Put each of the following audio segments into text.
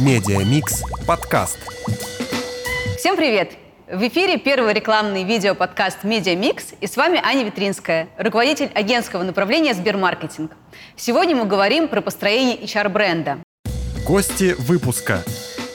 Медиамикс подкаст. Всем привет! В эфире первый рекламный видеоподкаст «Медиамикс» и с вами Аня Витринская, руководитель агентского направления «Сбермаркетинг». Сегодня мы говорим про построение HR-бренда. Гости выпуска.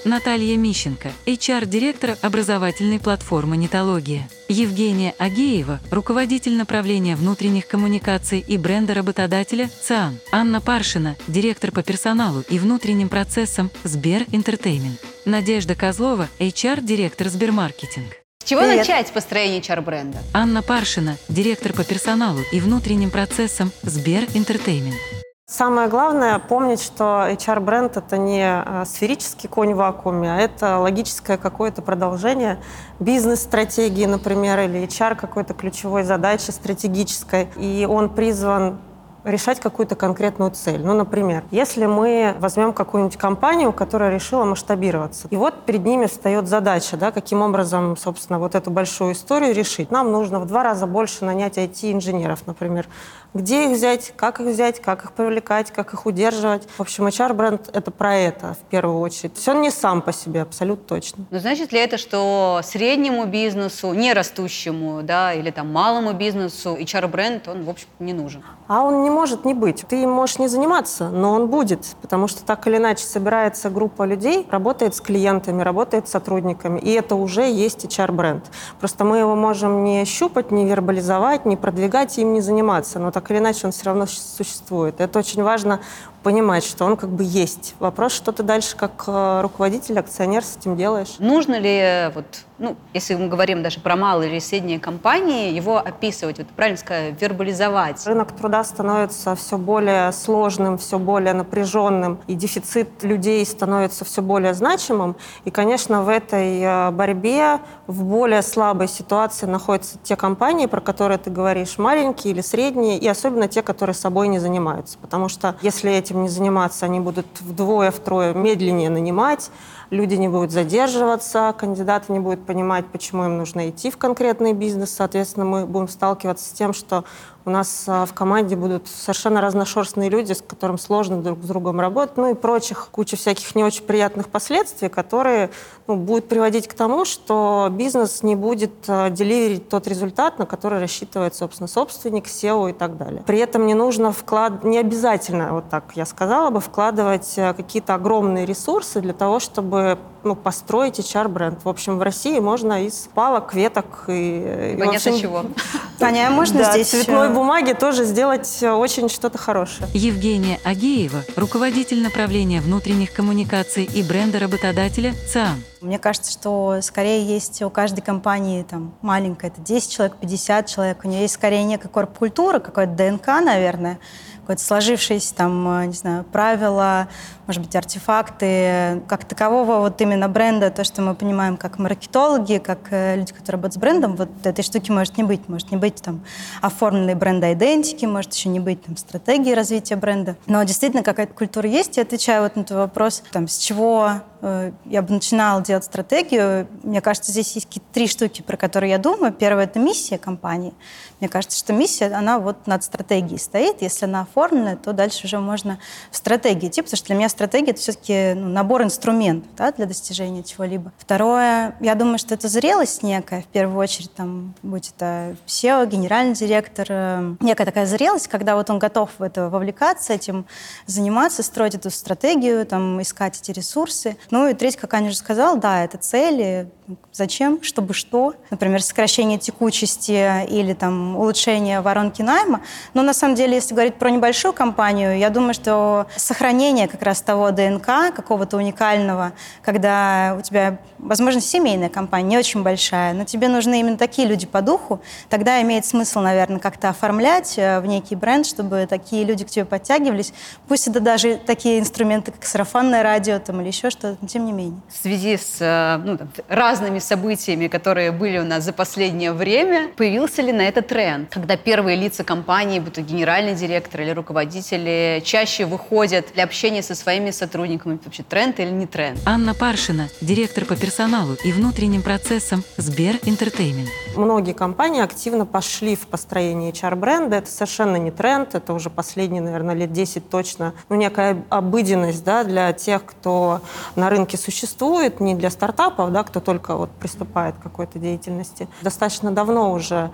Наталья Мищенко, HR-директор образовательной платформы «Нетология». Евгения Агеева, руководитель направления внутренних коммуникаций и бренда работодателя ЦИАН. Анна Паршина, директор по персоналу и внутренним процессам Сбер Entertainment. Надежда Козлова, HR-директор Сбермаркетинг. С чего Привет. начать построение HR-бренда? Анна Паршина, директор по персоналу и внутренним процессам Сбер Entertainment. Самое главное помнить, что HR-бренд это не э, сферический конь в вакууме, а это логическое какое-то продолжение бизнес-стратегии, например, или HR какой-то ключевой задачи стратегической. И он призван решать какую-то конкретную цель. Ну, например, если мы возьмем какую-нибудь компанию, которая решила масштабироваться, и вот перед ними встает задача, да, каким образом, собственно, вот эту большую историю решить. Нам нужно в два раза больше нанять IT-инженеров, например. Где их взять, как их взять, как их привлекать, как их удерживать. В общем, HR-бренд — это про это в первую очередь. Все не сам по себе, абсолютно точно. Но значит ли это, что среднему бизнесу, не растущему, да, или там малому бизнесу HR-бренд, он, в общем не нужен? А он не может не быть. Ты им можешь не заниматься, но он будет, потому что так или иначе собирается группа людей, работает с клиентами, работает с сотрудниками, и это уже есть HR-бренд. Просто мы его можем не щупать, не вербализовать, не продвигать и им не заниматься, но так или иначе он все равно существует. Это очень важно понимать, что он как бы есть. Вопрос, что ты дальше как э, руководитель, акционер с этим делаешь. Нужно ли, вот, ну, если мы говорим даже про малые или средние компании, его описывать, вот правильно сказать, вербализовать? Рынок труда становится все более сложным, все более напряженным, и дефицит людей становится все более значимым. И, конечно, в этой э, борьбе в более слабой ситуации находятся те компании, про которые ты говоришь, маленькие или средние, и особенно те, которые собой не занимаются. Потому что если этим не заниматься, они будут вдвое-втрое медленнее нанимать, люди не будут задерживаться, кандидаты не будут понимать, почему им нужно идти в конкретный бизнес. Соответственно, мы будем сталкиваться с тем, что у нас а, в команде будут совершенно разношерстные люди, с которыми сложно друг с другом работать, ну и прочих, куча всяких не очень приятных последствий, которые ну, будут приводить к тому, что бизнес не будет а, деливерить тот результат, на который рассчитывает, собственно, собственник, SEO и так далее. При этом не нужно вклад, не обязательно, вот так я сказала бы, вкладывать а, какие-то огромные ресурсы для того, чтобы were ну, построить HR-бренд. В общем, в России можно из палок, веток и... Понятно общем, чего. Таня, а можно да, здесь цветной еще- бумаги тоже сделать э, очень что-то хорошее. Евгения Агеева, руководитель направления внутренних коммуникаций и бренда работодателя ЦИАН. Мне кажется, что скорее есть у каждой компании там маленькая, это 10 человек, 50 человек, у нее есть скорее некая корп-культура, какой-то ДНК, наверное, какое-то сложившееся там, э, не знаю, правила, может быть, артефакты, как такового вот именно бренда, то, что мы понимаем как маркетологи, как э, люди, которые работают с брендом, вот этой штуки может не быть. Может не быть там оформленной бренд-идентики, может еще не быть там стратегии развития бренда. Но действительно какая-то культура есть. Я отвечаю вот на твой вопрос, там, с чего э, я бы начинала делать стратегию. Мне кажется, здесь есть какие-то три штуки, про которые я думаю. Первое — это миссия компании. Мне кажется, что миссия, она вот над стратегией стоит. Если она оформлена, то дальше уже можно в стратегии идти, потому что для меня стратегия — это все-таки ну, набор инструментов да, для достижения чего-либо. Второе, я думаю, что это зрелость некая, в первую очередь, там, будь это SEO, генеральный директор, э, некая такая зрелость, когда вот он готов в это вовлекаться, этим заниматься, строить эту стратегию, там, искать эти ресурсы. Ну и третье, как Аня уже сказала, да, это цели, зачем, чтобы что, например, сокращение текучести или там улучшение воронки найма. Но на самом деле, если говорить про небольшую компанию, я думаю, что сохранение как раз того ДНК, какого-то уникального, когда у тебя, возможно, семейная компания, не очень большая, но тебе нужны именно такие люди по духу, тогда имеет смысл, наверное, как-то оформлять э, в некий бренд, чтобы такие люди к тебе подтягивались. Пусть это даже такие инструменты, как сарафанное радио там, или еще что-то, но тем не менее. В связи с э, ну, там, разными разными событиями, которые были у нас за последнее время, появился ли на это тренд, когда первые лица компании, будь то генеральный директор или руководители, чаще выходят для общения со своими сотрудниками? Вообще тренд или не тренд? Анна Паршина, директор по персоналу и внутренним процессам Сбер Entertainment. Многие компании активно пошли в построение HR-бренда. Это совершенно не тренд, это уже последние, наверное, лет 10 точно. Ну, некая обыденность да, для тех, кто на рынке существует, не для стартапов, да, кто только вот приступает к какой-то деятельности. Достаточно давно уже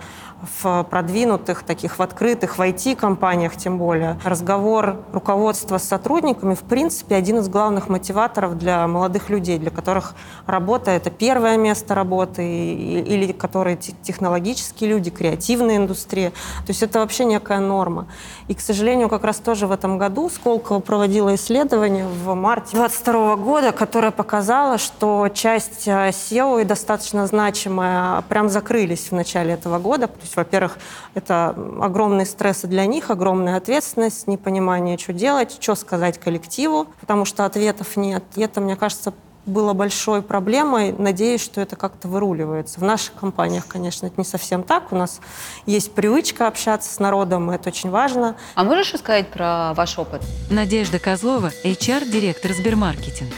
в продвинутых, таких в открытых, в IT-компаниях тем более, разговор руководства с сотрудниками, в принципе, один из главных мотиваторов для молодых людей, для которых работа — это первое место работы, или которые технологические люди, креативная индустрия. То есть это вообще некая норма. И, к сожалению, как раз тоже в этом году Сколково проводила исследование в марте 2022 года, которое показало, что часть э, SEO и достаточно значимая прям закрылись в начале этого года. То есть, во-первых, это огромные стрессы для них, огромная ответственность, непонимание, что делать, что сказать коллективу, потому что ответов нет. И это, мне кажется, было большой проблемой. Надеюсь, что это как-то выруливается. В наших компаниях, конечно, это не совсем так. У нас есть привычка общаться с народом, и это очень важно. А можешь рассказать про ваш опыт? Надежда Козлова, HR-директор Сбермаркетинг.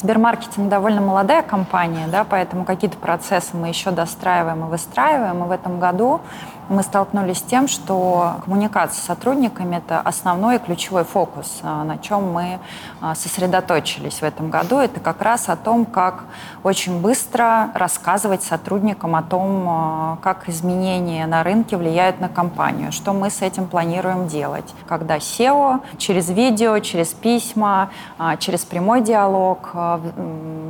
Сбермаркетинг довольно молодая компания, да, поэтому какие-то процессы мы еще достраиваем и выстраиваем. И в этом году мы столкнулись с тем, что коммуникация с сотрудниками – это основной и ключевой фокус, а, на чем мы а, сосредоточились в этом году. Это как раз о том, как очень быстро рассказывать сотрудникам о том, а, как изменения на рынке влияют на компанию, что мы с этим планируем делать. Когда SEO через видео, через письма, через прямой диалог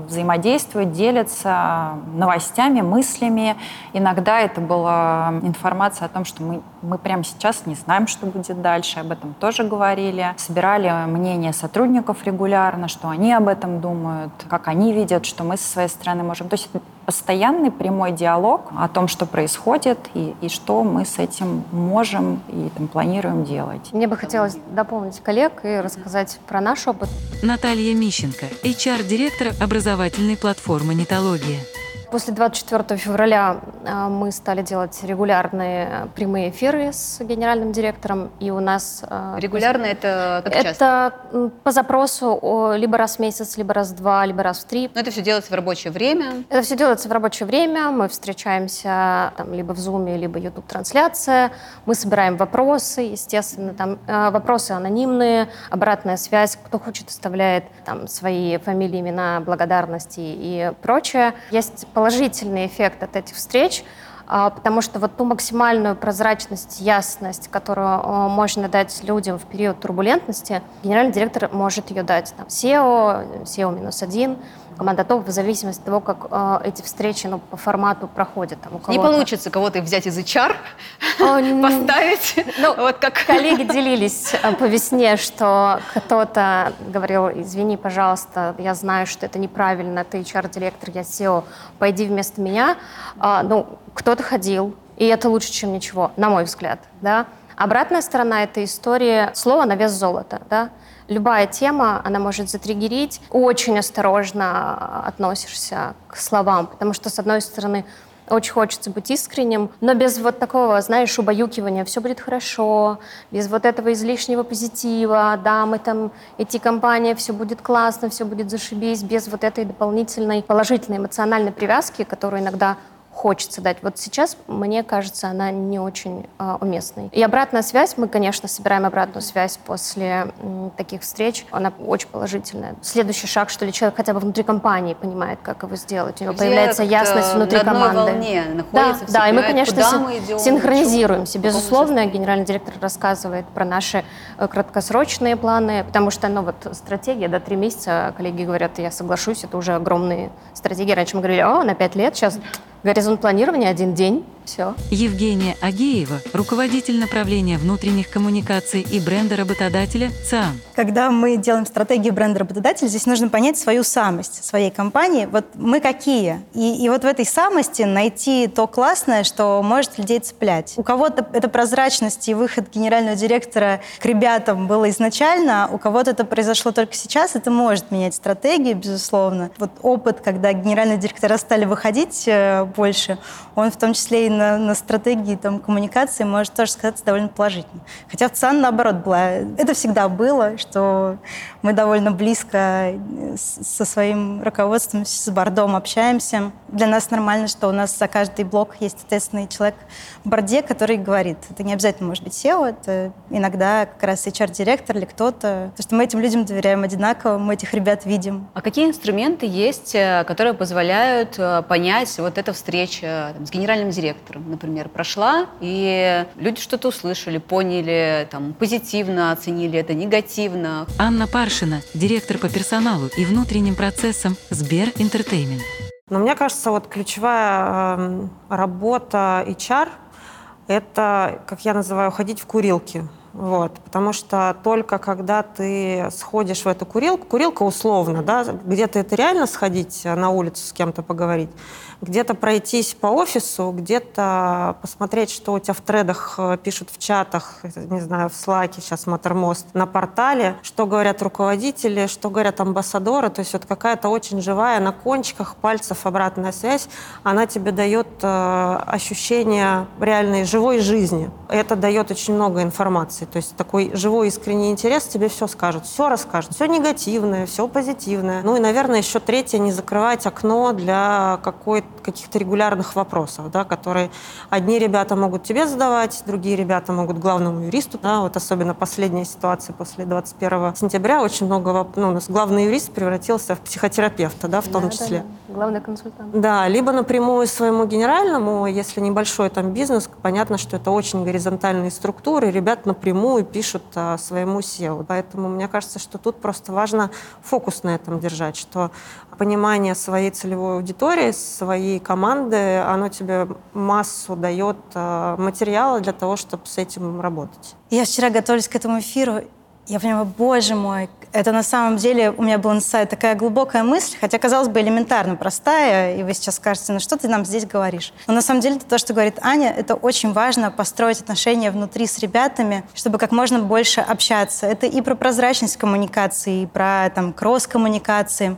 взаимодействует, делится новостями, мыслями. Иногда это была информация информация о том, что мы, мы прямо сейчас не знаем, что будет дальше, об этом тоже говорили. Собирали мнение сотрудников регулярно, что они об этом думают, как они видят, что мы со своей стороны можем. То есть это постоянный прямой диалог о том, что происходит и, и что мы с этим можем и там, планируем делать. Мне бы хотелось дополнить коллег и рассказать про наш опыт. Наталья Мищенко, HR-директор образовательной платформы «Нитология». После 24 февраля а, мы стали делать регулярные прямые эфиры с генеральным директором, и у нас... А, Регулярно это как Это часто? по запросу либо раз в месяц, либо раз в два, либо раз в три. Но это все делается в рабочее время? Это все делается в рабочее время. Мы встречаемся там, либо в Zoom, либо YouTube-трансляция. Мы собираем вопросы, естественно. Там вопросы анонимные, обратная связь. Кто хочет, оставляет там свои фамилии, имена, благодарности и прочее. Есть положительный эффект от этих встреч, а, потому что вот ту максимальную прозрачность, ясность, которую а, можно дать людям в период турбулентности, генеральный директор может ее дать. Там, SEO, SEO минус один, команда топ в зависимости от того, как э, эти встречи ну, по формату проходят. Там, Не получится кого-то взять из HR, поставить. Ну, вот как коллеги делились э, по весне, что кто-то говорил, извини, пожалуйста, я знаю, что это неправильно, ты HR-директор, я SEO, пойди вместо меня. А, ну, кто-то ходил, и это лучше, чем ничего, на мой взгляд. Да? Обратная сторона этой истории – слово на вес золота. Да? любая тема, она может затриггерить. Очень осторожно относишься к словам, потому что, с одной стороны, очень хочется быть искренним, но без вот такого, знаешь, убаюкивания «все будет хорошо», без вот этого излишнего позитива, да, мы там, эти компании, все будет классно, все будет зашибись, без вот этой дополнительной положительной эмоциональной привязки, которую иногда хочется дать. Вот сейчас, мне кажется, она не очень э, уместной. И обратная связь, мы, конечно, собираем обратную связь после м, таких встреч, она очень положительная. Следующий шаг, что ли, человек хотя бы внутри компании понимает, как его сделать. У него Где появляется ясность внутри на команды. волне да, да, и мы, конечно, куда мы идем, синхронизируемся. Безусловно, генеральный директор рассказывает про наши э, краткосрочные планы, потому что, ну, вот стратегия, да, три месяца, коллеги говорят, я соглашусь, это уже огромные стратегии. Раньше мы говорили, о, на пять лет, сейчас Горизонт планирования один день. Все. Евгения Агеева, руководитель направления внутренних коммуникаций и бренда работодателя ЦИАН. Когда мы делаем стратегию бренда работодателя, здесь нужно понять свою самость своей компании. Вот мы какие? И, и вот в этой самости найти то классное, что может людей цеплять. У кого-то это прозрачность и выход генерального директора к ребятам было изначально, у кого-то это произошло только сейчас. Это может менять стратегию, безусловно. Вот опыт, когда генеральные директора стали выходить больше, он в том числе и на, на стратегии там, коммуникации может тоже сказаться довольно положительно. Хотя в ЦАН, наоборот, была. Это всегда было, что мы довольно близко э, со своим руководством, с бордом общаемся. Для нас нормально, что у нас за каждый блок есть ответственный человек в борде, который говорит. Это не обязательно может быть SEO, это иногда как раз HR-директор или кто-то. Потому что мы этим людям доверяем одинаково, мы этих ребят видим. А какие инструменты есть, э, которые позволяют э, понять вот эта встреча там, с генеральным директором? например, прошла, и люди что-то услышали, поняли, там, позитивно оценили это, негативно. Анна Паршина, директор по персоналу и внутренним процессам Сбер Entertainment. Но мне кажется, вот ключевая э, работа HR – это, как я называю, ходить в курилки. Вот, потому что только когда ты сходишь в эту курилку, курилка условно, да, где-то это реально сходить на улицу с кем-то поговорить, где-то пройтись по офису, где-то посмотреть, что у тебя в тредах э, пишут в чатах, не знаю, в Слаке, сейчас Матермост, на портале, что говорят руководители, что говорят амбассадоры, то есть вот какая-то очень живая на кончиках пальцев обратная связь, она тебе дает э, ощущение реальной живой жизни. Это дает очень много информации, то есть такой живой искренний интерес тебе все скажут, все расскажут, все негативное, все позитивное. Ну и, наверное, еще третье, не закрывать окно для каких-то регулярных вопросов, да, которые одни ребята могут тебе задавать, другие ребята могут главному юристу. Да, вот особенно последняя ситуация после 21 сентября, очень много, ну, у нас главный юрист превратился в психотерапевта, да, в том да, числе. Да. Главный консультант. Да, либо напрямую своему генеральному, если небольшой там бизнес, понятно, что это очень горизонтальные структуры, ребят напрямую пишут а, своему SEO. Поэтому мне кажется, что тут просто важно фокус на этом держать, что понимание своей целевой аудитории, своей команды, оно тебе массу дает э, материала для того, чтобы с этим работать. Я вчера готовилась к этому эфиру, я понимаю, боже мой, это на самом деле у меня был инсайт, такая глубокая мысль, хотя, казалось бы, элементарно простая, и вы сейчас скажете, ну что ты нам здесь говоришь? Но на самом деле то, что говорит Аня, это очень важно построить отношения внутри с ребятами, чтобы как можно больше общаться. Это и про прозрачность коммуникации, и про там кросс-коммуникации.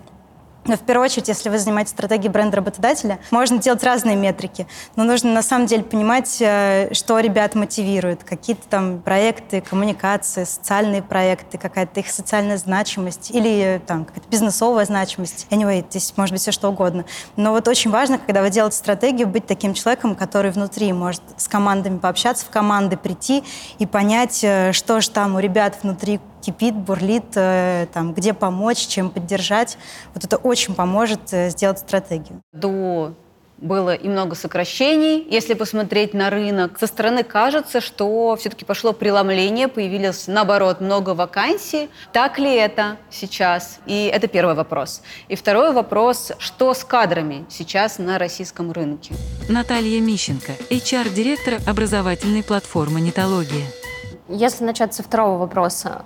Но в первую очередь, если вы занимаетесь стратегией бренда работодателя, можно делать разные метрики. Но нужно на самом деле понимать, э, что ребят мотивирует. Какие-то там проекты, коммуникации, социальные проекты, какая-то их социальная значимость или э, там какая-то бизнесовая значимость. Anyway, здесь может быть все что угодно. Но вот очень важно, когда вы делаете стратегию, быть таким человеком, который внутри может с командами пообщаться, в команды прийти и понять, э, что же там у ребят внутри кипит, бурлит, э, там, где помочь, чем поддержать. Вот это очень поможет э, сделать стратегию. До было и много сокращений. Если посмотреть на рынок, со стороны кажется, что все-таки пошло преломление, появилось, наоборот, много вакансий. Так ли это сейчас? И это первый вопрос. И второй вопрос, что с кадрами сейчас на российском рынке? Наталья Мищенко, HR-директор образовательной платформы «Нитология». Если начать со второго вопроса,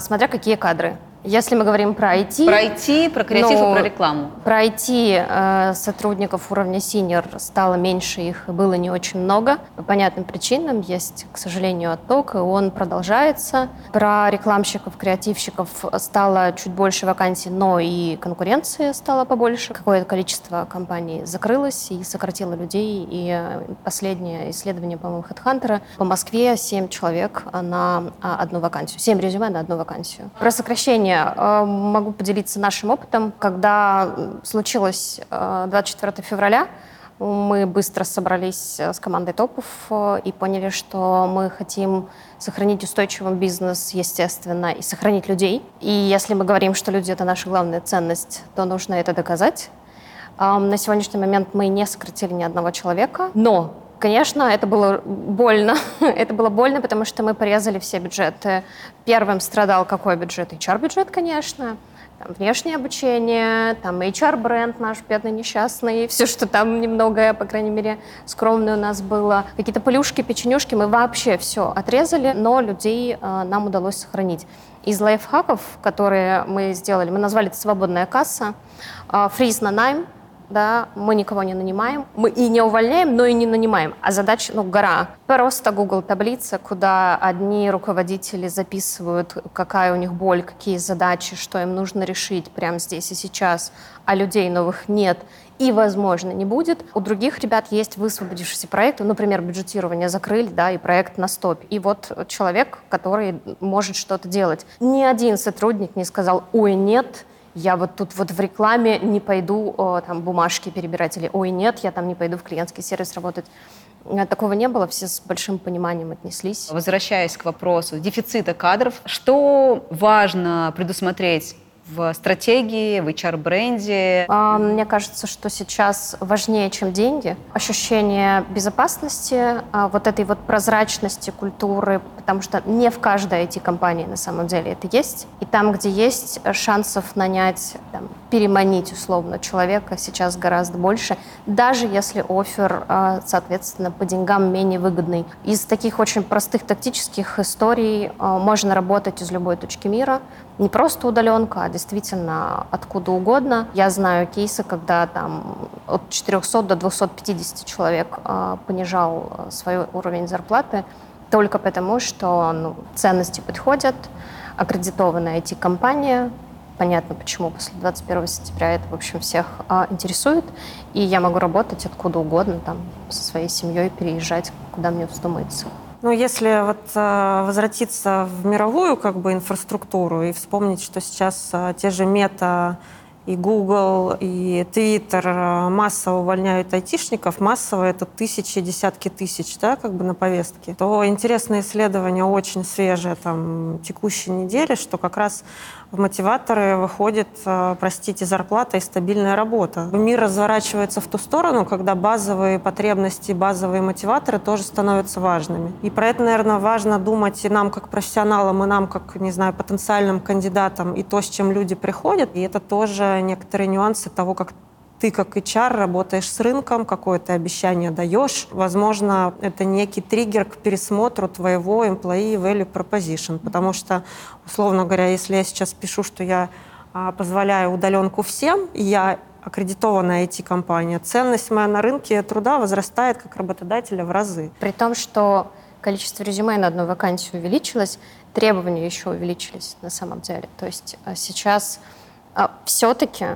смотря какие кадры. Если мы говорим про IT... Про IT, про креатив ну, и про рекламу. Про IT э, сотрудников уровня синьор стало меньше, их было не очень много. По понятным причинам есть, к сожалению, отток, и он продолжается. Про рекламщиков, креативщиков стало чуть больше вакансий, но и конкуренции стало побольше. Какое-то количество компаний закрылось и сократило людей. И последнее исследование, по-моему, HeadHunter по Москве 7 человек на а, одну вакансию. 7 резюме на одну вакансию. Про сокращение плане э, могу поделиться нашим опытом. Когда случилось 24 э, февраля, мы быстро собрались э, с командой топов и поняли, что мы хотим сохранить устойчивый бизнес, естественно, и сохранить людей. И если мы говорим, что люди — это наша главная ценность, то нужно это доказать. На сегодняшний момент мы не сократили ни одного человека, но Конечно, это было больно. это было больно, потому что мы порезали все бюджеты. Первым страдал какой бюджет? HR-бюджет, конечно. там, внешнее обучение, там HR-бренд наш бедный несчастный, все, что там немного, по крайней мере, скромное у нас было. Какие-то плюшки, печенюшки, мы вообще все отрезали, но людей э, нам удалось сохранить. Из лайфхаков, которые мы сделали, мы назвали это «Свободная касса», э, фриз на найм, да, мы никого не нанимаем, мы и не увольняем, но и не нанимаем, а задача, ну, гора. Просто Google таблица, куда одни руководители записывают, какая у них боль, какие задачи, что им нужно решить прямо здесь и сейчас, а людей новых нет и, возможно, не будет. У других ребят есть высвободившиеся проекты, например, бюджетирование закрыли, да, и проект на стоп. И вот человек, который может что-то делать. Ни один сотрудник не сказал, ой, нет, я вот тут вот в рекламе не пойду о, там бумажки перебирать или ой нет, я там не пойду в клиентский сервис работать. Такого не было, все с большим пониманием отнеслись. Возвращаясь к вопросу дефицита кадров, что важно предусмотреть в стратегии, в HR-бренде? А, мне кажется, что сейчас важнее, чем деньги, ощущение безопасности, а, вот этой вот прозрачности культуры, потому что не в каждой IT-компании на самом деле это есть. И там, где есть шансов нанять, там, переманить условно человека, сейчас гораздо больше, даже если офер, а, соответственно, по деньгам менее выгодный. Из таких очень простых тактических историй можно работать из любой точки мира, не просто удаленка, а действительно откуда угодно. Я знаю кейсы, когда там от 400 до 250 человек э, понижал а, свой уровень зарплаты только потому, что ну, ценности подходят, аккредитованная IT-компания, понятно, почему после 21 сентября это, в общем, всех а, интересует. И я могу работать откуда угодно, там, со своей семьей, переезжать, куда мне вздумается. Ну, если вот э, возвратиться в мировую как бы инфраструктуру и вспомнить, что сейчас э, те же мета и Google, и Twitter э, массово увольняют айтишников, массово это тысячи, десятки тысяч, да, как бы на повестке, то интересное исследование очень свежее, там, текущей недели, что как раз в мотиваторы выходит, э, простите, зарплата и стабильная работа. Мир разворачивается в ту сторону, когда базовые потребности, базовые мотиваторы тоже становятся важными. И про это, наверное, важно думать и нам как профессионалам, и нам как, не знаю, потенциальным кандидатам, и то, с чем люди приходят. И это тоже некоторые нюансы того, как ты как HR работаешь с рынком, какое-то обещание даешь. Возможно, это некий триггер к пересмотру твоего employee value proposition, потому что, условно говоря, если я сейчас пишу, что я а, позволяю удаленку всем, и я аккредитованная IT-компания, ценность моя на рынке труда возрастает как работодателя в разы. При том, что количество резюме на одну вакансию увеличилось, требования еще увеличились на самом деле. То есть а, сейчас а, все-таки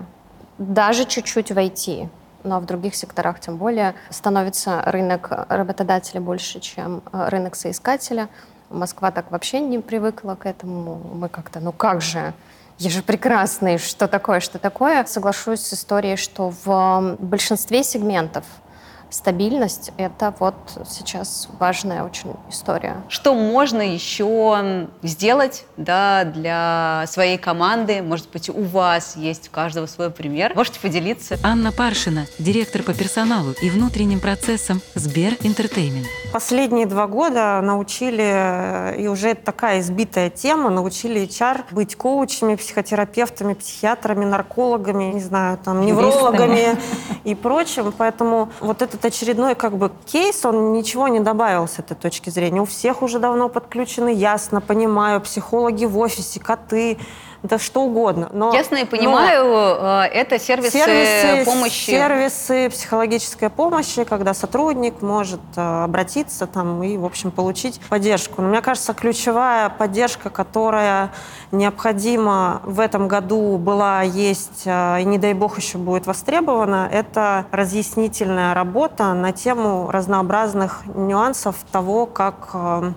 даже чуть-чуть войти, но в других секторах тем более становится рынок работодателя больше, чем э, рынок соискателя. Москва так вообще не привыкла к этому. Мы как-то, ну как же, я же прекрасный, что такое, что такое. Соглашусь с историей, что в большинстве сегментов стабильность — это вот сейчас важная очень история. Что можно еще сделать да, для своей команды? Может быть, у вас есть у каждого свой пример? Можете поделиться? Анна Паршина, директор по персоналу и внутренним процессам Сбер Entertainment. Последние два года научили, и уже это такая избитая тема, научили HR быть коучами, психотерапевтами, психиатрами, наркологами, не знаю, там, неврологами и прочим. Поэтому вот этот очередной как бы кейс, он ничего не добавил с этой точки зрения. У всех уже давно подключены, ясно, понимаю, психологи в офисе, коты, да что угодно. Но, Ясно и понимаю, но э, это сервисы, сервисы помощи. Сервисы психологической помощи, когда сотрудник может э, обратиться там и, в общем, получить поддержку. Но мне кажется, ключевая поддержка, которая необходима в этом году была, есть э, и, не дай бог, еще будет востребована, это разъяснительная работа на тему разнообразных нюансов того, как,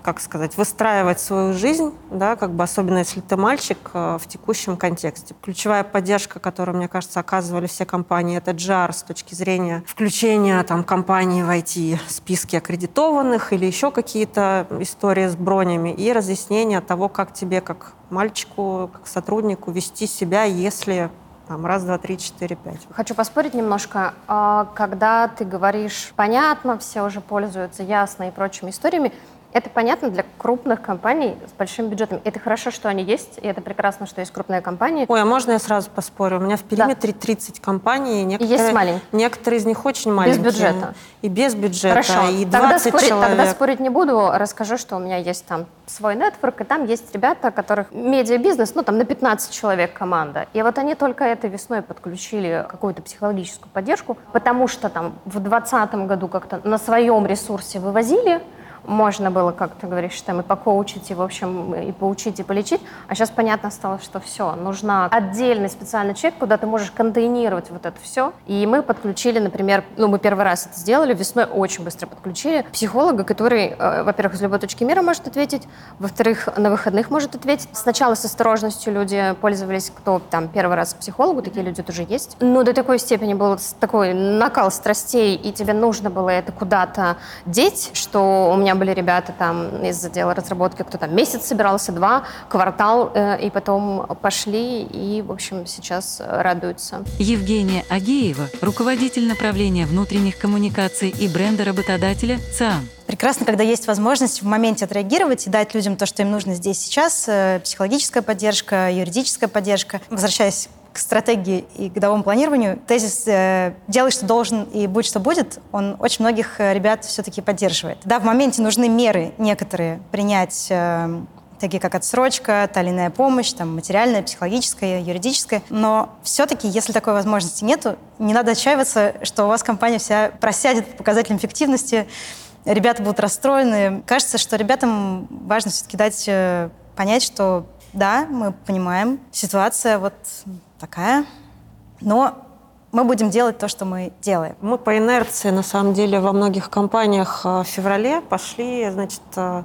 как сказать, выстраивать свою жизнь, да, как бы особенно если ты мальчик в текущем контексте. Ключевая поддержка, которую, мне кажется, оказывали все компании, это GR с точки зрения включения там, компании в IT-списки аккредитованных или еще какие-то истории с бронями и разъяснение того, как тебе, как мальчику, как сотруднику вести себя, если там, раз, два, три, четыре, пять. Хочу поспорить немножко. А, когда ты говоришь «понятно», все уже пользуются ясно и прочими историями, Это понятно для крупных компаний с большим бюджетом. Это хорошо, что они есть, и это прекрасно, что есть крупные компании. Ой, а можно я сразу поспорю? У меня в периметре да. 30 компаний, и некоторые, есть маленькие. некоторые из них очень маленькие. Без бюджета. И без бюджета, Хорошо. и 20 тогда спорить, человек. Тогда спорить не буду, расскажу, что у меня есть там свой нетворк, и там есть ребята, которых медиабизнес, ну там на 15 человек команда. И вот они только этой весной подключили какую-то психологическую поддержку, потому что там в 2020 году как-то на своем ресурсе вывозили, можно было, как ты говоришь, там и покоучить, и, в общем, и поучить, и полечить. А сейчас понятно стало, что все, нужна отдельный специальный человек, куда ты можешь контейнировать вот это все. И мы подключили, например, ну, мы первый раз это сделали, весной очень быстро подключили психолога, который, э, во-первых, из любой точки мира может ответить, во-вторых, на выходных может ответить. Сначала с осторожностью люди пользовались, кто там первый раз к психологу, такие люди тоже есть. Но до такой степени был такой накал страстей, и тебе нужно было это куда-то деть, что у меня были ребята там из отдела разработки, кто там месяц собирался, два, квартал, э, и потом пошли, и, в общем, сейчас радуются. Евгения Агеева, руководитель направления внутренних коммуникаций и бренда работодателя ЦИАН. Прекрасно, когда есть возможность в моменте отреагировать и дать людям то, что им нужно здесь сейчас, э, психологическая поддержка, юридическая поддержка. Возвращаясь к стратегии и годовому планированию, тезис э, «делай, что должен, и будь, что будет», он очень многих э, ребят все-таки поддерживает. Да, в моменте нужны меры некоторые принять э, такие как отсрочка, та или иная помощь, там, материальная, психологическая, юридическая. Но все-таки, если такой возможности нету, не надо отчаиваться, что у вас компания вся просядет по показателям эффективности, ребята будут расстроены. Кажется, что ребятам важно все-таки дать понять, что да, мы понимаем, ситуация вот такая, но мы будем делать то, что мы делаем. Мы по инерции, на самом деле, во многих компаниях э, в феврале пошли, значит, э,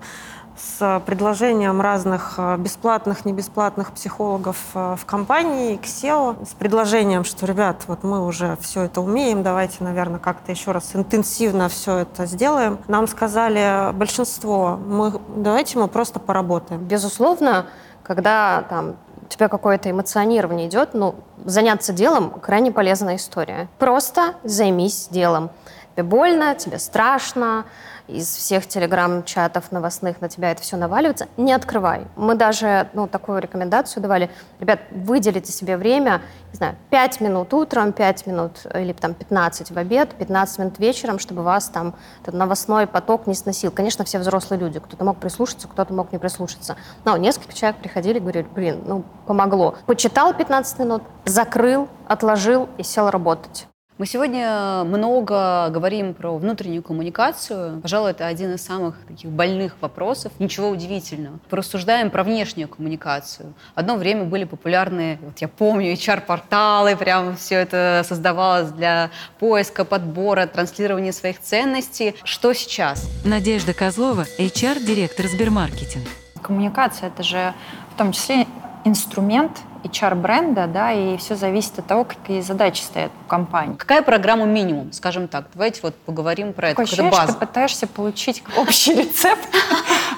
с предложением разных э, бесплатных, не бесплатных психологов в компании, к SEO, с предложением, что, ребят, вот мы уже все это умеем, давайте, наверное, как-то еще раз интенсивно все это сделаем. Нам сказали большинство, мы, давайте мы просто поработаем. Безусловно, когда там тебя какое-то эмоционирование идет, ну, заняться делом крайне полезная история. Просто займись делом. Тебе больно, тебе страшно, из всех телеграм-чатов новостных на тебя это все наваливается, не открывай. Мы даже ну, такую рекомендацию давали. Ребят, выделите себе время, не знаю, 5 минут утром, 5 минут или там 15 в обед, 15 минут вечером, чтобы вас там этот новостной поток не сносил. Конечно, все взрослые люди. Кто-то мог прислушаться, кто-то мог не прислушаться. Но несколько человек приходили и говорили, блин, ну, помогло. Почитал 15 минут, закрыл, отложил и сел работать. Мы сегодня много говорим про внутреннюю коммуникацию. Пожалуй, это один из самых таких больных вопросов. Ничего удивительного. Порассуждаем про внешнюю коммуникацию. Одно время были популярны, вот я помню, HR-порталы, прям все это создавалось для поиска, подбора, транслирования своих ценностей. Что сейчас? Надежда Козлова, HR-директор Сбермаркетинг. Коммуникация — это же в том числе инструмент HR-бренда, да, и все зависит от того, какие задачи стоят у компании. Какая программа минимум, скажем так? Давайте вот поговорим про Такое это. Ощущение, что ты пытаешься получить общий рецепт.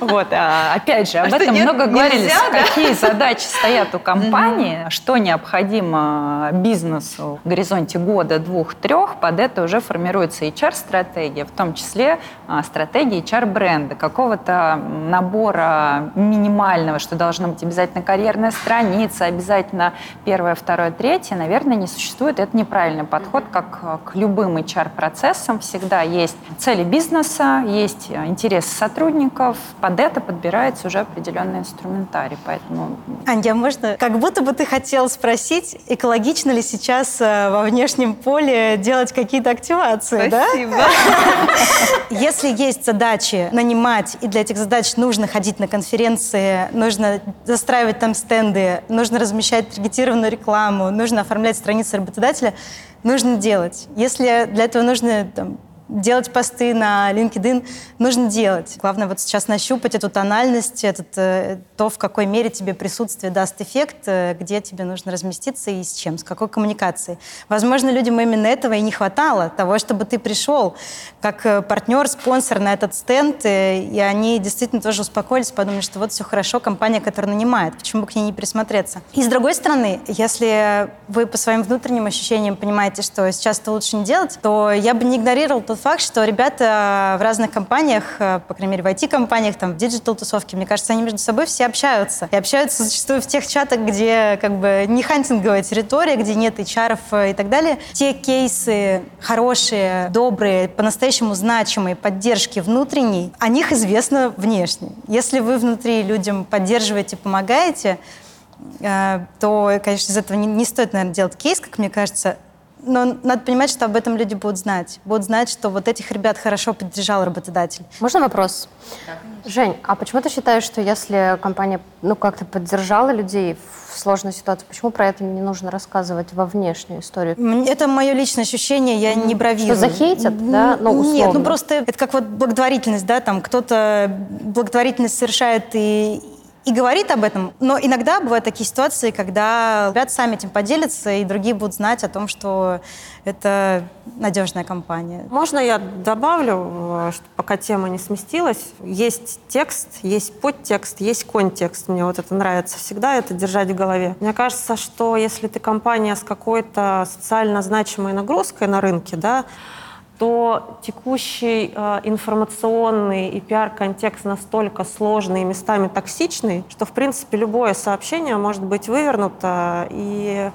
Вот, а, опять же, об а этом много говорили. Какие задачи стоят у компании, что необходимо бизнесу в горизонте года, двух, трех, под это уже формируется HR-стратегия, в том числе а, стратегия HR-бренда, какого-то набора минимального, что должно быть обязательно карьерная страница, обязательно обязательно первое, второе, третье, наверное, не существует. Это неправильный подход, как э, к любым HR-процессам. Всегда есть цели бизнеса, есть интересы сотрудников. Под это подбирается уже определенный инструментарий. Поэтому... Anja, можно? Как будто бы ты хотел спросить, экологично ли сейчас э, во внешнем поле делать какие-то активации, Спасибо. да? Если есть задачи нанимать, и для этих задач нужно ходить на конференции, нужно застраивать там стенды, нужно размещать размещать таргетированную рекламу, нужно оформлять страницы работодателя, нужно делать. Если для этого нужно там, делать посты на LinkedIn нужно делать. Главное вот сейчас нащупать эту тональность, этот, э, то, в какой мере тебе присутствие даст эффект, э, где тебе нужно разместиться и с чем, с какой коммуникацией. Возможно, людям именно этого и не хватало, того, чтобы ты пришел как э, партнер, спонсор на этот стенд, и они действительно тоже успокоились, подумали, что вот все хорошо, компания, которая нанимает, почему бы к ней не присмотреться. И с другой стороны, если вы по своим внутренним ощущениям понимаете, что сейчас это лучше не делать, то я бы не игнорировал тот тот факт, что ребята в разных компаниях, э, по крайней мере, в IT-компаниях, там, в диджитал-тусовке, мне кажется, они между собой все общаются. И общаются зачастую в тех чатах, где как бы не хантинговая территория, где нет HR э, и так далее. Те кейсы хорошие, добрые, по-настоящему значимые поддержки внутренней, о них известно внешне. Если вы внутри людям поддерживаете, помогаете, э, то, конечно, из этого не, не стоит, наверное, делать кейс, как мне кажется, но надо понимать, что об этом люди будут знать. Будут знать, что вот этих ребят хорошо поддержал работодатель. Можно вопрос? Да, Жень, а почему ты считаешь, что если компания ну, как-то поддержала людей в сложной ситуации, почему про это не нужно рассказывать во внешнюю историю? Это мое личное ощущение, я не бравирую. Что захейтят, да? Ну, условно. Нет, ну просто это как вот благотворительность, да, там кто-то благотворительность совершает и, и говорит об этом. Но иногда бывают такие ситуации, когда ребята сами этим поделятся, и другие будут знать о том, что это надежная компания. Можно я добавлю, что пока тема не сместилась? Есть текст, есть подтекст, есть контекст. Мне вот это нравится всегда, это держать в голове. Мне кажется, что если ты компания с какой-то социально значимой нагрузкой на рынке, да, то текущий э, информационный и пиар-контекст настолько сложный и местами токсичный, что, в принципе, любое сообщение может быть вывернуто и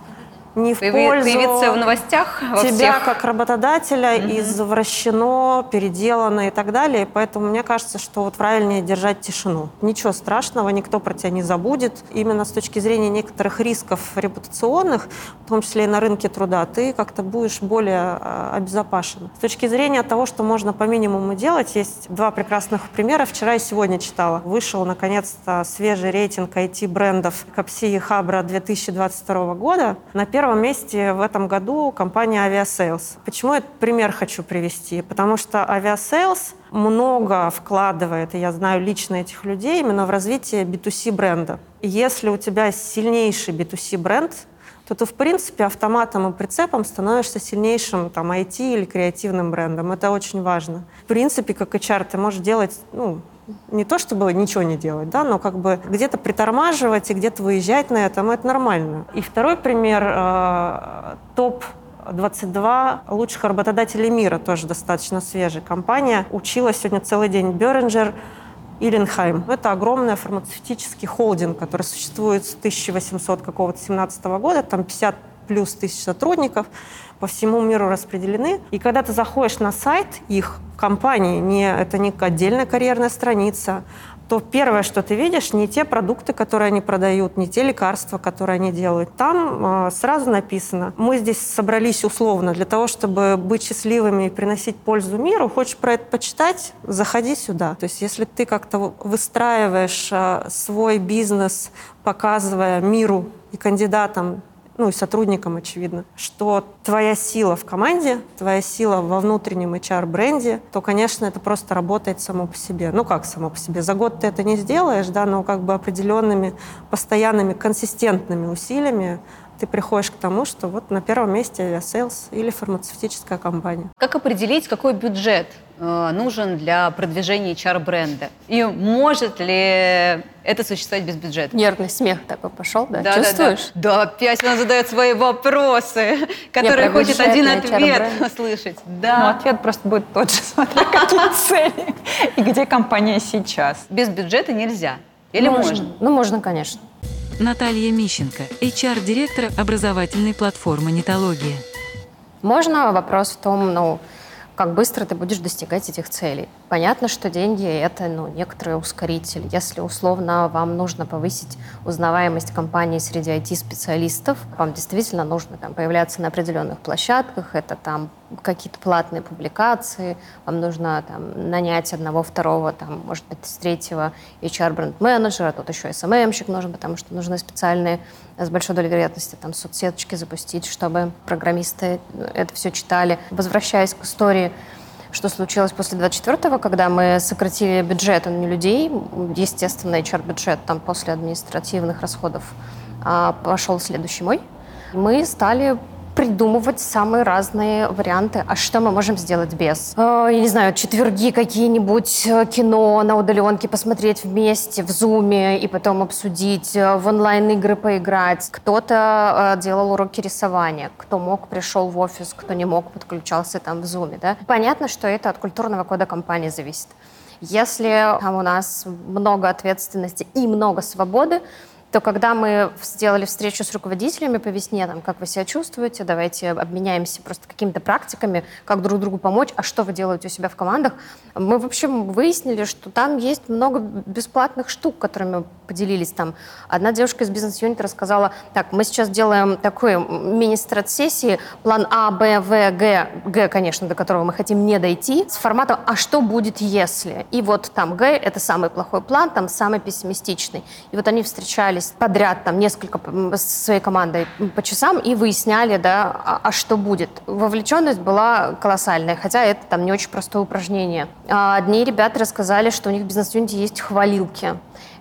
не в пользу появиться в новостях во тебя всех. как работодателя Мгм. извращено, переделано и так далее. Поэтому мне кажется, что вот правильнее держать тишину. Ничего страшного, никто про тебя не забудет. Именно с точки зрения некоторых рисков репутационных, в том числе и на рынке труда, ты как-то будешь более а, обезопасен. С точки зрения того, что можно по минимуму делать, есть два прекрасных примера. Вчера и сегодня читала. Вышел, наконец-то, свежий рейтинг IT-брендов Капси и Хабра 2022 года. На первом месте в этом году компания Aviasales. Почему этот пример хочу привести? Потому что Aviasales много вкладывает, и я знаю лично этих людей, именно в развитие B2C бренда. Если у тебя сильнейший B2C бренд, то ты, в принципе, автоматом и прицепом становишься сильнейшим там, IT или креативным брендом. Это очень важно. В принципе, как HR, ты можешь делать ну, не то чтобы ничего не делать, да, но как бы где-то притормаживать и где-то выезжать на этом, это нормально. И второй пример, э, топ 22 лучших работодателей мира, тоже достаточно свежая компания. Училась сегодня целый день Беринджер, Иленхайм. Это огромный фармацевтический холдинг, который существует с 1800 какого-то 17 года, там 50 плюс тысяч сотрудников, по всему миру распределены. И когда ты заходишь на сайт их компании, не, это не отдельная карьерная страница, то первое, что ты видишь, не те продукты, которые они продают, не те лекарства, которые они делают. Там э, сразу написано, мы здесь собрались условно для того, чтобы быть счастливыми и приносить пользу миру. Хочешь про это почитать? Заходи сюда. То есть если ты как-то выстраиваешь э, свой бизнес, показывая миру и кандидатам ну и сотрудникам, очевидно, что твоя сила в команде, твоя сила во внутреннем HR-бренде, то, конечно, это просто работает само по себе. Ну как само по себе? За год ты это не сделаешь, да, но как бы определенными, постоянными, консистентными усилиями ты приходишь к тому, что вот на первом месте Aviasales или фармацевтическая компания. Как определить, какой бюджет нужен для продвижения HR-бренда? И может ли это существовать без бюджета? Нервный смех такой пошел, да? Да, Чувствуешь? Да, да. да, опять она задает свои вопросы, которые хочет один ответ услышать. Ну, Да. ответ просто будет тот же, смотря какие цели и где компания сейчас. Без бюджета нельзя. Или можно? Ну, можно, конечно. Наталья Мищенко, HR-директор образовательной платформы «Нитология». Можно вопрос в том, ну, как быстро ты будешь достигать этих целей. Понятно, что деньги — это ну, некоторый ускоритель. Если условно вам нужно повысить узнаваемость компании среди IT-специалистов, вам действительно нужно там, появляться на определенных площадках, это там какие-то платные публикации, вам нужно там, нанять одного, второго, там, может быть, с третьего HR-бренд-менеджера, тут еще SMM-щик нужен, потому что нужны специальные, с большой долей вероятности, там, соцсеточки запустить, чтобы программисты это все читали. Возвращаясь к истории, что случилось после 24-го, когда мы сократили бюджет, а не людей, естественно, HR-бюджет там после административных расходов а, пошел следующий мой. Мы стали придумывать самые разные варианты, а что мы можем сделать без. Э, я не знаю, четверги какие-нибудь, э, кино на удаленке посмотреть вместе в зуме и потом обсудить, э, в онлайн-игры поиграть. Кто-то делал уроки рисования, кто мог, пришел в офис, кто не мог, подключался там в зуме. Да? Понятно, что это от культурного кода компании зависит. Если там у нас много ответственности и много свободы, то когда мы сделали встречу с руководителями по весне, там, как вы себя чувствуете, давайте обменяемся просто какими-то практиками, как друг другу помочь, а что вы делаете у себя в командах, мы, в общем, выяснили, что там есть много бесплатных штук, которыми поделились. Там одна девушка из бизнес-юнита рассказала, так, мы сейчас делаем такой мини-страт-сессии, план А, Б, В, Г, Г, конечно, до которого мы хотим не дойти, с форматом «А что будет, если?» И вот там Г — это самый плохой план, там самый пессимистичный. И вот они встречались встречались подряд там несколько с своей командой по часам и выясняли, да, а, а что будет. Вовлеченность была колоссальная, хотя это там не очень простое упражнение. А одни ребята рассказали, что у них в бизнес-юните есть хвалилки.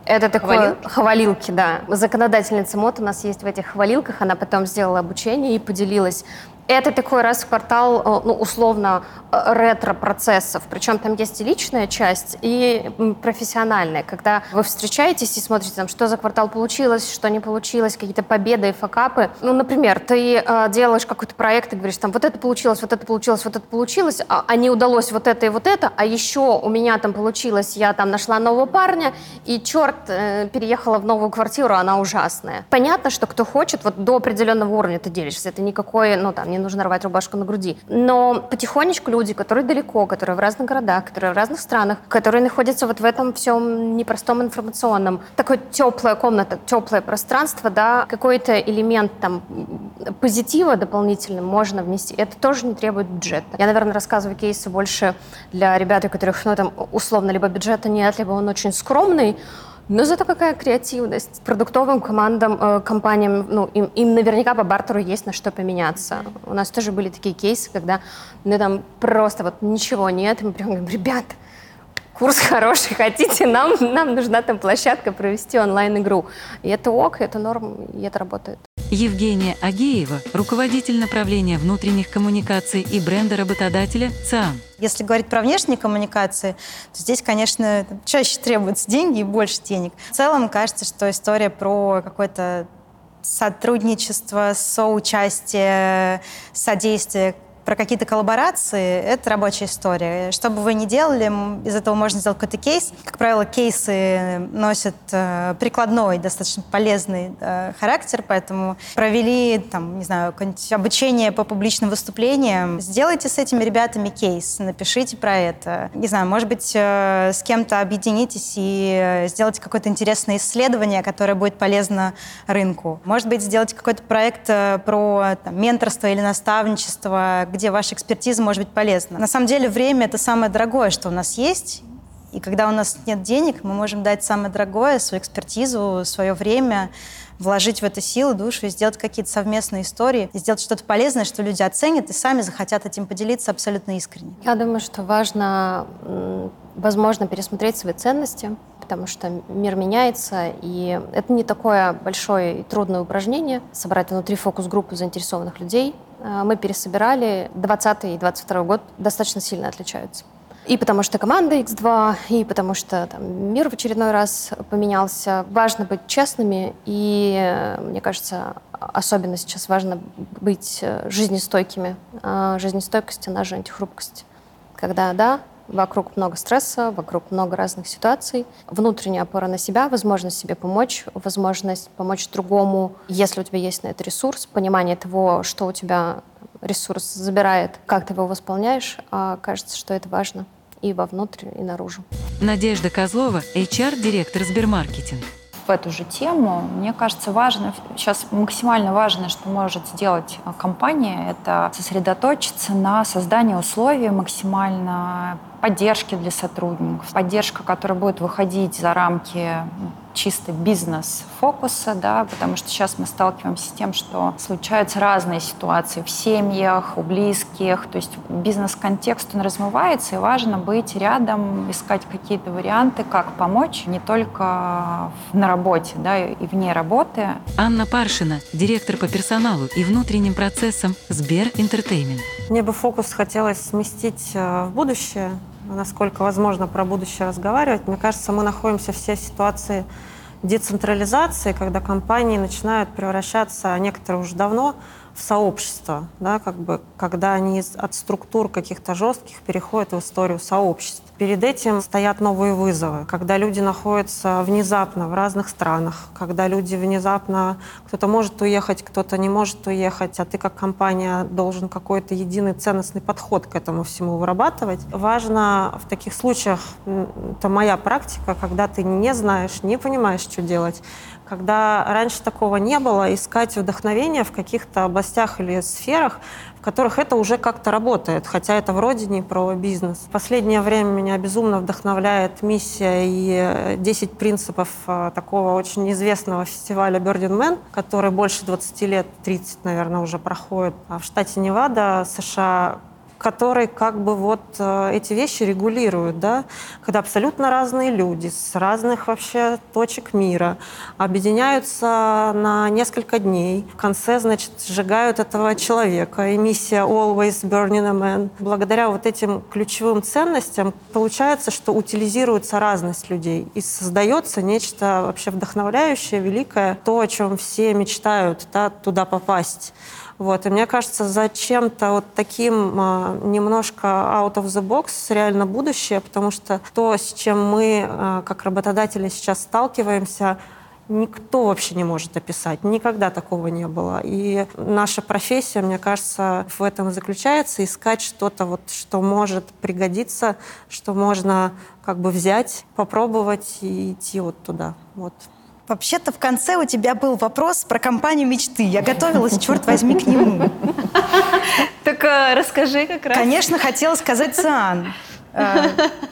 Это такое хвалилки? хвалилки, да. Законодательница МОД у нас есть в этих хвалилках. Она потом сделала обучение и поделилась это такой раз в квартал, э, ну, условно, э, ретро-процессов. Причем там есть и личная часть, и профессиональная. Когда вы встречаетесь и смотрите, там, что за квартал получилось, что не получилось, какие-то победы и факапы. Ну, например, ты э, делаешь какой-то проект и говоришь, там, вот это получилось, вот это получилось, вот это получилось, а, а не удалось вот это и вот это, а еще у меня там получилось, я там нашла нового парня, и черт, э, переехала в новую квартиру, она ужасная. Понятно, что кто хочет, вот до определенного уровня ты делишься. Это никакой, ну, там, не не нужно рвать рубашку на груди. Но потихонечку люди, которые далеко, которые в разных городах, которые в разных странах, которые находятся вот в этом всем непростом информационном, такое теплая комната, теплое пространство, да, какой-то элемент там позитива дополнительно можно внести. Это тоже не требует бюджета. Я, наверное, рассказываю кейсы больше для ребят, у которых, ну, там, условно, либо бюджета нет, либо он очень скромный, но зато какая креативность. Продуктовым командам, э, компаниям, ну, им, им наверняка по бартеру есть на что поменяться. У нас тоже были такие кейсы, когда ну, там просто вот ничего нет, и мы прям говорим, ребят, курс хороший, хотите, нам, нам нужна там площадка провести онлайн-игру. И это ок, это норм, и это работает. Евгения Агеева, руководитель направления внутренних коммуникаций и бренда работодателя ЦИАН. Если говорить про внешние коммуникации, то здесь, конечно, чаще требуются деньги и больше денег. В целом, кажется, что история про какое-то сотрудничество, соучастие, содействие про какие-то коллаборации, это рабочая история. Что бы вы ни делали, из этого можно сделать какой-то кейс. Как правило, кейсы носят э, прикладной, достаточно полезный э, характер, поэтому провели, там, не знаю, обучение по публичным выступлениям. Сделайте с этими ребятами кейс, напишите про это. Не знаю, может быть, э, с кем-то объединитесь и сделайте какое-то интересное исследование, которое будет полезно рынку. Может быть, сделайте какой-то проект про там, менторство или наставничество, где ваша экспертиза может быть полезна. На самом деле время — это самое дорогое, что у нас есть. И когда у нас нет денег, мы можем дать самое дорогое, свою экспертизу, свое время, вложить в это силы, душу и сделать какие-то совместные истории, и сделать что-то полезное, что люди оценят и сами захотят этим поделиться абсолютно искренне. Я думаю, что важно, возможно, пересмотреть свои ценности, потому что мир меняется, и это не такое большое и трудное упражнение собрать внутри фокус-группу заинтересованных людей, мы пересобирали. 20 и 22 год достаточно сильно отличаются. И потому что команда X2, и потому что там, мир в очередной раз поменялся. Важно быть честными, и, э, мне кажется, особенно сейчас важно быть э, жизнестойкими. Жизнестойкость, она же антихрупкость. Когда, да, Вокруг много стресса, вокруг много разных ситуаций. Внутренняя опора на себя, возможность себе помочь, возможность помочь другому, если у тебя есть на это ресурс, понимание того, что у тебя ресурс забирает, как ты его восполняешь, а кажется, что это важно и вовнутрь, и наружу. Надежда Козлова, HR-директор Сбермаркетинг в эту же тему. Мне кажется, важно, сейчас максимально важно, что может сделать а, компания, это сосредоточиться на создании условий максимально поддержки для сотрудников, поддержка, которая будет выходить за рамки чисто бизнес-фокуса, да, потому что сейчас мы сталкиваемся с тем, что случаются разные ситуации в семьях, у близких, то есть бизнес-контекст, он размывается, и важно быть рядом, искать какие-то варианты, как помочь, не только на работе, да, и вне работы. Анна Паршина, директор по персоналу и внутренним процессам Сбер Entertainment. Мне бы фокус хотелось сместить э, в будущее, насколько возможно про будущее разговаривать. Мне кажется, мы находимся все в ситуации децентрализации, когда компании начинают превращаться, а некоторые уже давно, в сообщество, да, как бы, когда они от структур каких-то жестких переходят в историю сообществ. Перед этим стоят новые вызовы, когда люди находятся внезапно в разных странах, когда люди внезапно, кто-то может уехать, кто-то не может уехать, а ты как компания должен какой-то единый ценностный подход к этому всему вырабатывать. Важно в таких случаях, это моя практика, когда ты не знаешь, не понимаешь, что делать, когда раньше такого не было, искать вдохновение в каких-то областях или сферах, в которых это уже как-то работает, хотя это вроде не про бизнес. В последнее время меня безумно вдохновляет миссия и 10 принципов а, такого очень известного фестиваля Burning Man, который больше 20 лет, 30, наверное, уже проходит в штате Невада, США, который как бы вот э, эти вещи регулирует, да, когда абсолютно разные люди с разных вообще точек мира объединяются на несколько дней. В конце, значит, сжигают этого человека. Эмиссия Always Burning a Man. Благодаря вот этим ключевым ценностям получается, что утилизируется разность людей и создается нечто вообще вдохновляющее, великое, то, о чем все мечтают, да, туда попасть. Вот. И мне кажется, зачем-то вот таким а, немножко out of the box реально будущее, потому что то, с чем мы, а, как работодатели, сейчас сталкиваемся, никто вообще не может описать. Никогда такого не было. И наша профессия, мне кажется, в этом заключается. Искать что-то, вот, что может пригодиться, что можно как бы взять, попробовать и идти вот туда. Вот. Вообще-то в конце у тебя был вопрос про компанию мечты. Я готовилась, черт возьми, к нему. Так э, расскажи как раз. Конечно, хотела сказать Циан. Э,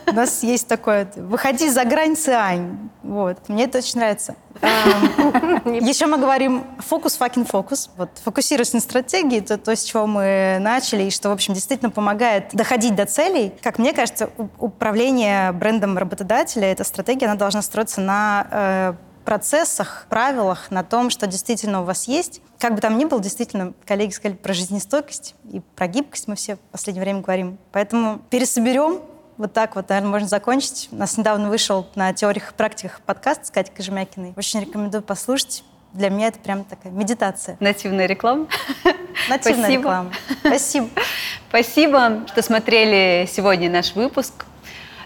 у нас есть такое «выходи за грань, Циань». Вот. Мне это очень нравится. Эм, Еще мы говорим фокус, факин фокус. Вот фокусируясь на стратегии, это то, с чего мы начали, и что, в общем, действительно помогает доходить до целей. Как мне кажется, управление брендом работодателя, эта стратегия, она должна строиться на э, процессах, правилах, на том, что действительно у вас есть. Как бы там ни было, действительно, коллеги сказали про жизнестойкость и про гибкость мы все в последнее время говорим. Поэтому пересоберем, вот так вот, наверное, можно закончить. У нас недавно вышел на теориях и практиках подкаст с Катей Кожемякиной. Очень рекомендую послушать. Для меня это прям такая медитация. Нативная реклама. Нативная Спасибо. реклама. Спасибо. Спасибо, что смотрели сегодня наш выпуск.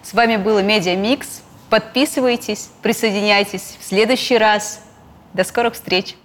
С вами был Медиа Микс. Подписывайтесь, присоединяйтесь в следующий раз. До скорых встреч!